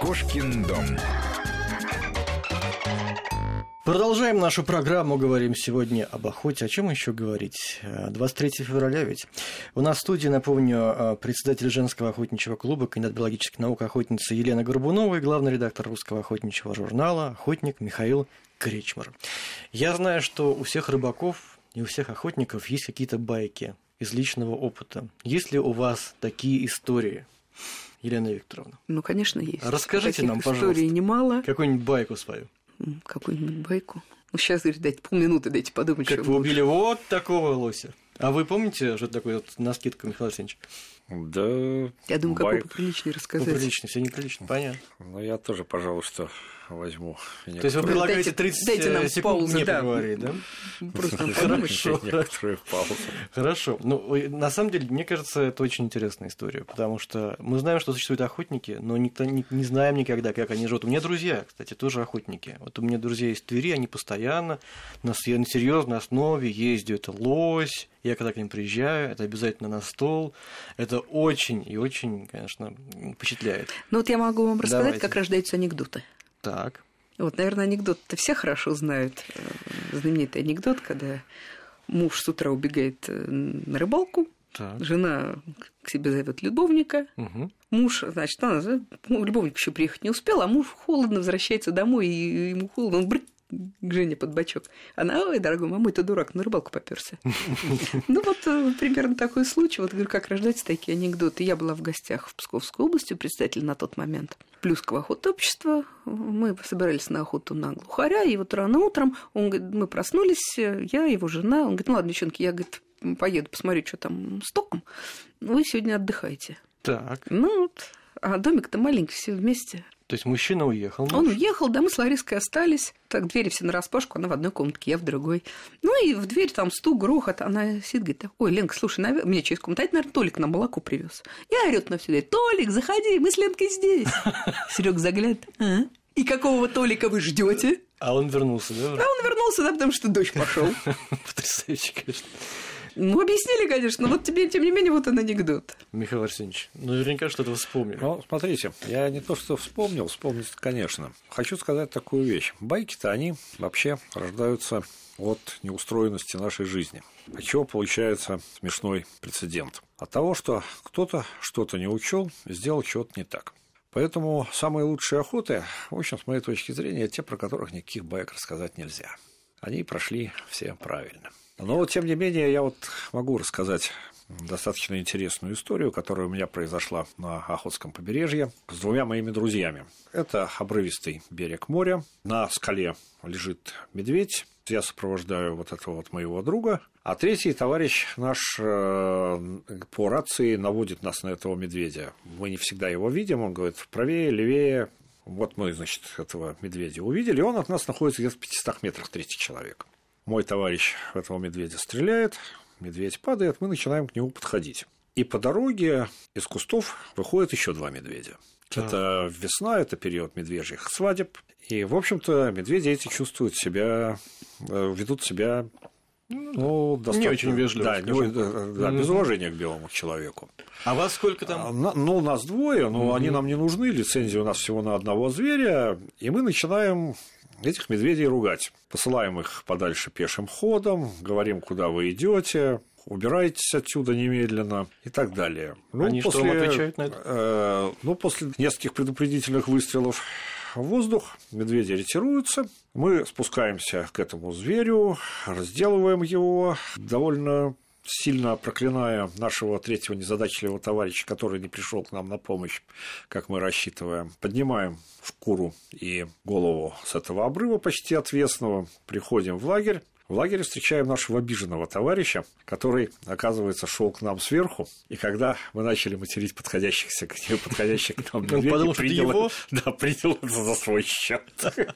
Кошкин дом. Продолжаем нашу программу. Говорим сегодня об охоте. О чем еще говорить? 23 февраля ведь. У нас в студии, напомню, председатель женского охотничьего клуба, кандидат биологических наук, охотница Елена Горбунова и главный редактор русского охотничьего журнала «Охотник» Михаил Кречмар. Я знаю, что у всех рыбаков и у всех охотников есть какие-то байки из личного опыта. Есть ли у вас такие истории? Елена Викторовна. Ну, конечно, есть. Расскажите Таких нам, пожалуйста. немало. Какую-нибудь байку свою. Какую-нибудь байку. Ну, сейчас, говорит, дайте полминуты, дайте подумать, Как вы лучше. убили вот такого лося. А вы помните, что это такое вот на скидку, Михаил Арсеньевич? Да, Я думаю, какой байк. поприличнее Ну, рассказать. прилично, все неприлично, понятно. Ну, я тоже, пожалуй, что возьму. То есть вы некоторые- предлагаете Дайте- 30 дайте нам секунд паузу, мне да. поговорить, да? Просто подумать. Хорошо. некоторые паузы. Хорошо. Ну, ой, на самом деле, мне кажется, это очень интересная история, потому что мы знаем, что существуют охотники, но никто не, не знаем никогда, как они живут. У меня друзья, кстати, тоже охотники. Вот у меня друзья из Твери, они постоянно на, серьезной основе ездят. Это лось. Я когда к ним приезжаю, это обязательно на стол. Это очень и очень, конечно, впечатляет. Ну, вот я могу вам рассказать, Давайте. как рождаются анекдоты. Так. Вот, наверное, анекдот-то все хорошо знают. Э, Знаменитый анекдот, когда муж с утра убегает э, на рыбалку, Так. жена к себе зовет любовника, Мгм. муж, значит, она, ну, любовник еще приехать не успел, а муж холодно возвращается домой, и ему холодно, он брык к Жене под бочок. Она, ой, дорогой мама, ты дурак, на рыбалку поперся. Ну вот э, примерно такой случай. Вот говорю, как рождаются такие анекдоты. Я была в гостях в Псковской области, у председателя на тот момент Плюсского охотобщества. Мы собирались на охоту на глухаря, и вот рано утром он говорит, мы проснулись, я, его жена. Он говорит, ну ладно, девчонки, я, говорит, поеду посмотрю, что там с током. Вы сегодня отдыхайте. Так. Ну вот, а домик-то маленький, все вместе. То есть мужчина уехал. Он муж. уехал, да, мы с Лариской остались. Так, двери все нараспашку, она в одной комнатке, я в другой. Ну и в дверь там стук, грохот, она сидит, говорит, ой, Ленка, слушай, навер- мне через комнату, наверное, Толик на молоко привез. Я орёт на всю дверь, Толик, заходи, мы с Ленкой здесь. Серег заглядывает, «А? И какого Толика вы ждете? А он вернулся, да? А он вернулся, да, потому что дождь пошел. Потрясающе, конечно. Ну, объяснили, конечно, но вот тебе, тем не менее, вот он анекдот. Михаил Арсеньевич, ну, наверняка что-то вы вспомнили. Ну, смотрите, я не то что вспомнил, вспомнить, конечно. Хочу сказать такую вещь. Байки-то, они вообще рождаются от неустроенности нашей жизни. От чего получается смешной прецедент? От того, что кто-то что-то не учел, сделал что-то не так. Поэтому самые лучшие охоты, в общем, с моей точки зрения, те, про которых никаких баек рассказать нельзя. Они прошли все правильно. Но, вот, тем не менее, я вот могу рассказать достаточно интересную историю, которая у меня произошла на Охотском побережье с двумя моими друзьями. Это обрывистый берег моря. На скале лежит медведь. Я сопровождаю вот этого вот моего друга. А третий товарищ наш э, по рации наводит нас на этого медведя. Мы не всегда его видим. Он говорит, правее, левее. Вот мы, значит, этого медведя увидели. И он от нас находится где-то в 500 метрах, третий человек. Мой товарищ в этого медведя стреляет, медведь падает, мы начинаем к нему подходить. И по дороге из кустов выходят еще два медведя. Так. Это весна, это период медвежьих свадеб. И, в общем-то, медведи эти чувствуют себя, э, ведут себя ну, достаточно... очень вежливо, Да, не- да, да, без уважения к белому человеку. А вас сколько А, там? на- Ну, нас двое, но Мгм. они нам не нужны, лицензия у нас всего на одного зверя, и мы начинаем этих медведей ругать. Посылаем их подальше пешим ходом, говорим, куда вы идете, убирайтесь отсюда немедленно и так далее. Ну, Они что вам отвечают на это? э, ну, после нескольких предупредительных выстрелов в воздух медведи ретируются. Мы спускаемся к этому зверю, разделываем его довольно сильно проклиная нашего третьего незадачливого товарища, который не пришел к нам на помощь, как мы рассчитываем. Поднимаем шкуру и голову с этого обрыва почти отвесного, приходим в лагерь, в лагере встречаем нашего обиженного товарища, который, оказывается, шел к нам сверху, и когда мы начали материть подходящихся к нему, подходящих к нам Он медведей, подумал, что это принял его? это- Да, принял это за свой счет.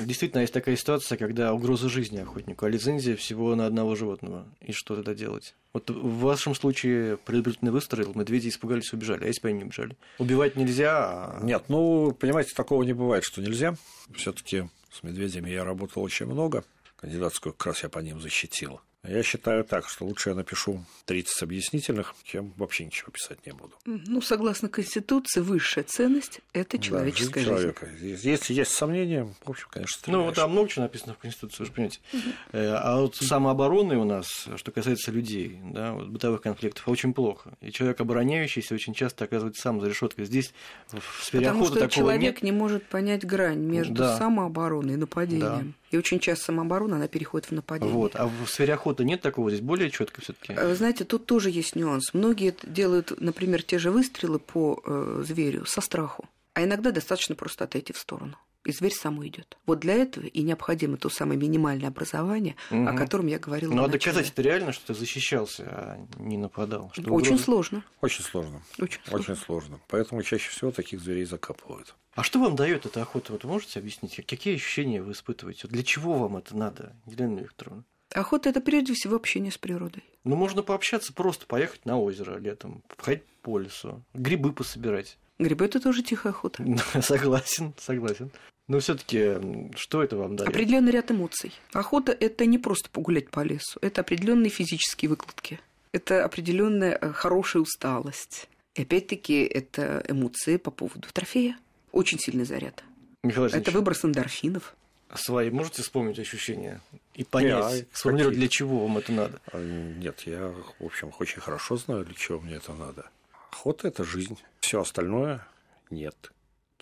Действительно, есть такая ситуация, когда угроза жизни охотнику, а лицензия всего на одного животного. И что тогда делать? Вот в вашем случае предупредительный выстрел, медведи испугались убежали, а если бы они не убежали? Убивать нельзя, а... Нет, ну, понимаете, такого не бывает, что нельзя. все таки с медведями я работал очень много. Кандидатскую как раз я по ним защитил. Я считаю так, что лучше я напишу 30 объяснительных, чем вообще ничего писать не буду. Ну, согласно Конституции, высшая ценность – это человеческая да, жизнь. Человека. Если есть сомнения, в общем, конечно, стреляешь. Ну, вот там много чего написано в Конституции, вы же понимаете. Угу. А вот самообороны у нас, что касается людей, да, вот бытовых конфликтов, очень плохо. И человек, обороняющийся, очень часто оказывается сам за решеткой. Здесь в сфере Потому охоты что человек нет. не может понять грань между да. самообороной и нападением. Да. И очень часто самооборона, она переходит в нападение. Вот. А в сфере охоты нет такого, здесь более четко все таки Вы знаете, тут тоже есть нюанс. Многие делают, например, те же выстрелы по э, зверю со страху. А иногда достаточно просто отойти в сторону и зверь сам уйдет. Вот для этого и необходимо то самое минимальное образование, угу. о котором я говорила. Ну а доказать это реально, что ты защищался, а не нападал? Что Очень угроза... сложно. Очень сложно. Очень сложно. Очень сложно. Поэтому чаще всего таких зверей закапывают. А что вам дает эта охота? Вот вы можете объяснить, какие ощущения вы испытываете? Для чего вам это надо, Елена Викторовна? Охота это прежде всего общение с природой. Ну, можно пообщаться, просто поехать на озеро летом, походить по лесу, грибы пособирать. Грибы это тоже тихая охота. согласен, согласен. Но все-таки что это вам дает? Определенный ряд эмоций. Охота это не просто погулять по лесу, это определенные физические выкладки. Это определенная э, хорошая усталость. И опять-таки это эмоции по поводу трофея. Очень сильный заряд. Михаил это выброс эндорфинов. Свои можете вспомнить ощущения и понять, я, сформулировать, для чего вам это надо? А, нет, я, в общем, очень хорошо знаю, для чего мне это надо. Охота – это жизнь. Все остальное – нет.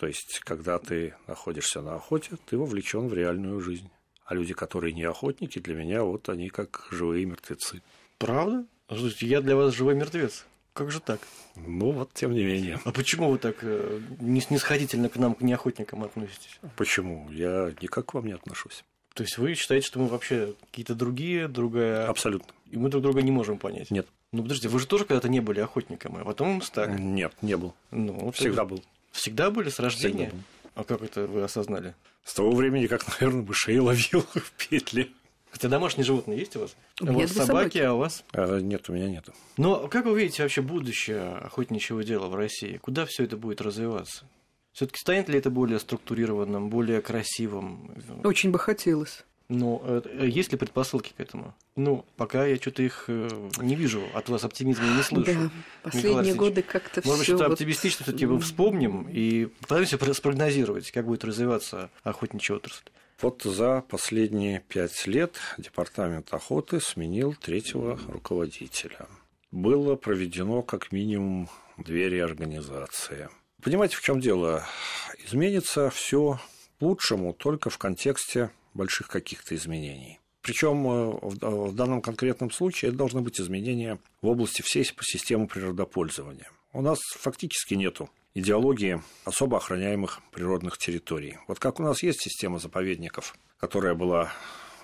То есть, когда ты находишься на охоте, ты вовлечен в реальную жизнь. А люди, которые не охотники, для меня вот они как живые мертвецы. Правда? Я для вас живой мертвец. Как же так? Ну вот, тем не менее. А почему вы так э, снисходительно к нам, к неохотникам относитесь? Почему? Я никак к вам не отношусь. То есть вы считаете, что мы вообще какие-то другие, другая... Абсолютно. И мы друг друга не можем понять? Нет. Ну, подождите, вы же тоже когда-то не были охотником, а потом стали? Нет, не был. Ну, Всегда был. Всегда были с рождения? Всегда был. А как это вы осознали? С того времени, как, наверное, мышей ловил в петле. Хотя домашние животные есть у вас? У, у вас собаки, собаки, а у вас? А, нет, у меня нет. Но как вы видите вообще будущее охотничьего дела в России? Куда все это будет развиваться? Все-таки станет ли это более структурированным, более красивым? Очень бы хотелось. Но э, есть ли предпосылки к этому? Ну, пока я что-то их э, не вижу, от вас оптимизма не слышу. Да, последние годы как-то все. Может быть, что-то вот... оптимистично все-таки вспомним и пытаемся спрогнозировать, как будет развиваться охотничья отрасль. Вот за последние пять лет Департамент охоты сменил третьего руководителя. Было проведено как минимум две реорганизации. Понимаете, в чем дело? Изменится все к лучшему только в контексте больших каких-то изменений. Причем э, в данном конкретном случае это должны быть изменения в области всей системы природопользования. У нас фактически нету идеологии особо охраняемых природных территорий. Вот как у нас есть система заповедников, которая была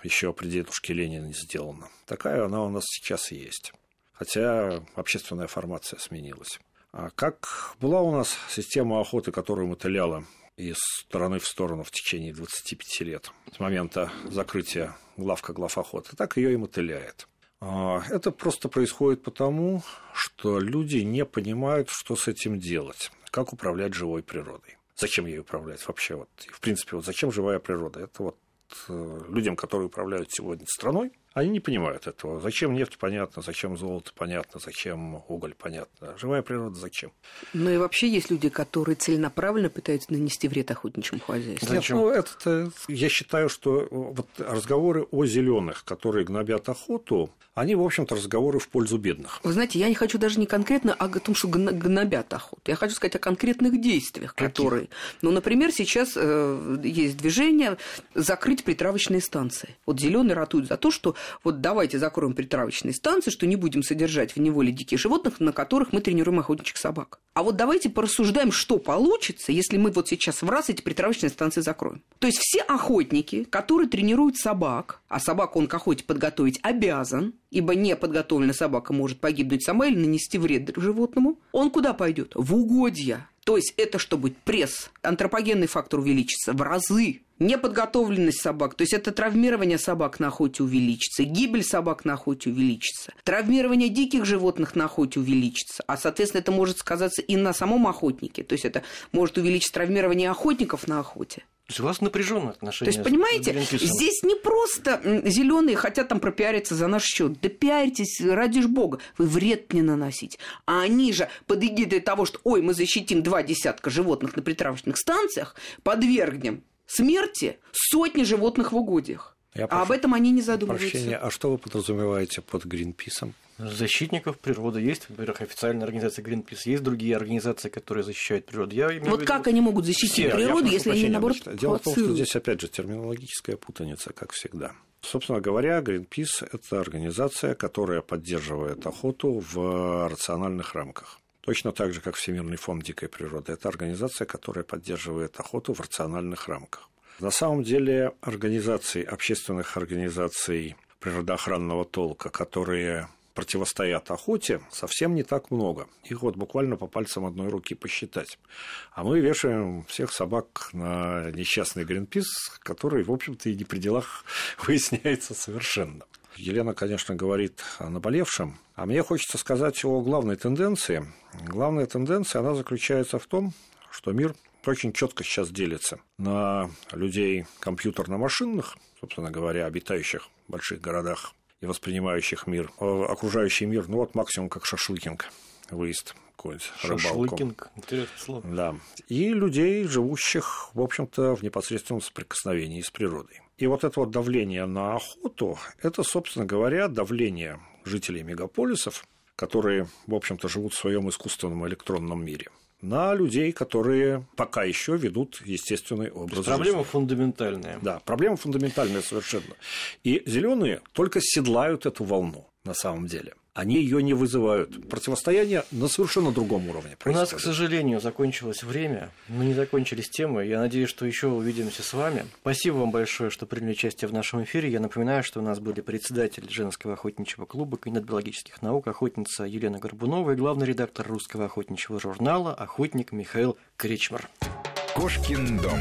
еще при дедушке Ленина сделана, такая она у нас сейчас и есть. Хотя общественная формация сменилась. А как была у нас система охоты, которую мотыляла из стороны в сторону в течение 25 лет с момента закрытия главка главохота, так ее и мотыляет. А, это просто происходит потому, что люди не понимают, что с этим делать, как управлять живой природой. Зачем ей управлять вообще? Вот, в принципе, вот зачем живая природа? Это вот э, людям, которые управляют сегодня страной, они не понимают этого. Зачем нефть понятно, зачем золото понятно, зачем уголь понятно. Живая природа зачем? Ну и вообще есть люди, которые целенаправленно пытаются нанести вред охотничьему хозяйству. Нет, ну это я считаю, что вот разговоры о зеленых, которые гнобят охоту, они, в общем-то, разговоры в пользу бедных. Вы знаете, я не хочу даже не конкретно о том, что гнобят охоту. Я хочу сказать о конкретных действиях, Каких? которые... Ну, например, сейчас э, есть движение закрыть притравочные станции. Вот зеленые ратуют за то, что вот давайте закроем притравочные станции, что не будем содержать в неволе диких животных, на которых мы тренируем охотничьих собак. А вот давайте порассуждаем, что получится, если мы вот сейчас в раз эти притравочные станции закроем. То есть все охотники, которые тренируют собак, а собаку он к охоте подготовить обязан, ибо неподготовленная собака может погибнуть сама или нанести вред животному, он куда пойдет? В угодья. То есть это что будет? Пресс. Антропогенный фактор увеличится в разы. Неподготовленность собак, то есть это травмирование собак на охоте увеличится, гибель собак на охоте увеличится, травмирование диких животных на охоте увеличится, а, соответственно, это может сказаться и на самом охотнике, то есть это может увеличить травмирование охотников на охоте. То есть у вас напряженные отношения. То есть, понимаете, здесь не просто зеленые хотят там пропиариться за наш счет. Да пиаритесь, ради ж бога, вы вред не наносить. А они же под эгидой того, что ой, мы защитим два десятка животных на притравочных станциях, подвергнем смерти сотни животных в угодьях. Я а прошу, об этом они не задумываются. Прощения, а что вы подразумеваете под Гринписом? Защитников природы есть, во-первых, официальная организация Greenpeace, есть другие организации, которые защищают природу. Я вот как они могут защитить Все, природу, если они, наоборот, Дело в том, что здесь, опять же, терминологическая путаница, как всегда. Собственно говоря, Greenpeace – это организация, которая поддерживает охоту в рациональных рамках. Точно так же, как Всемирный фонд дикой природы. Это организация, которая поддерживает охоту в рациональных рамках. На самом деле организаций, общественных организаций природоохранного толка, которые противостоят охоте, совсем не так много. Их вот буквально по пальцам одной руки посчитать. А мы вешаем всех собак на несчастный Гринпис, который, в общем-то, и не при делах выясняется совершенно. Елена, конечно, говорит о наболевшем, а мне хочется сказать о главной тенденции. Главная тенденция, она заключается в том, что мир очень четко сейчас делится на людей компьютерно-машинных, собственно говоря, обитающих в больших городах и воспринимающих мир, э, окружающий мир, ну вот максимум как шашлыкинг, выезд какой-нибудь Шашлыкинг, интересное слово. Да. И людей, живущих, в общем-то, в непосредственном соприкосновении с природой. И вот это вот давление на охоту, это, собственно говоря, давление жителей мегаполисов, которые, в общем-то, живут в своем искусственном электронном мире на людей, которые пока еще ведут естественный образ жизни. Проблема фундаментальная. Да, проблема фундаментальная совершенно. И зеленые только седлают эту волну на самом деле они ее не вызывают. Противостояние на совершенно другом уровне. Происходит. У нас, к сожалению, закончилось время. Мы не закончились темы. Я надеюсь, что еще увидимся с вами. Спасибо вам большое, что приняли участие в нашем эфире. Я напоминаю, что у нас были председатель женского охотничьего клуба, кандидат биологических наук, охотница Елена Горбунова и главный редактор русского охотничьего журнала, охотник Михаил Кричмар. Кошкин дом.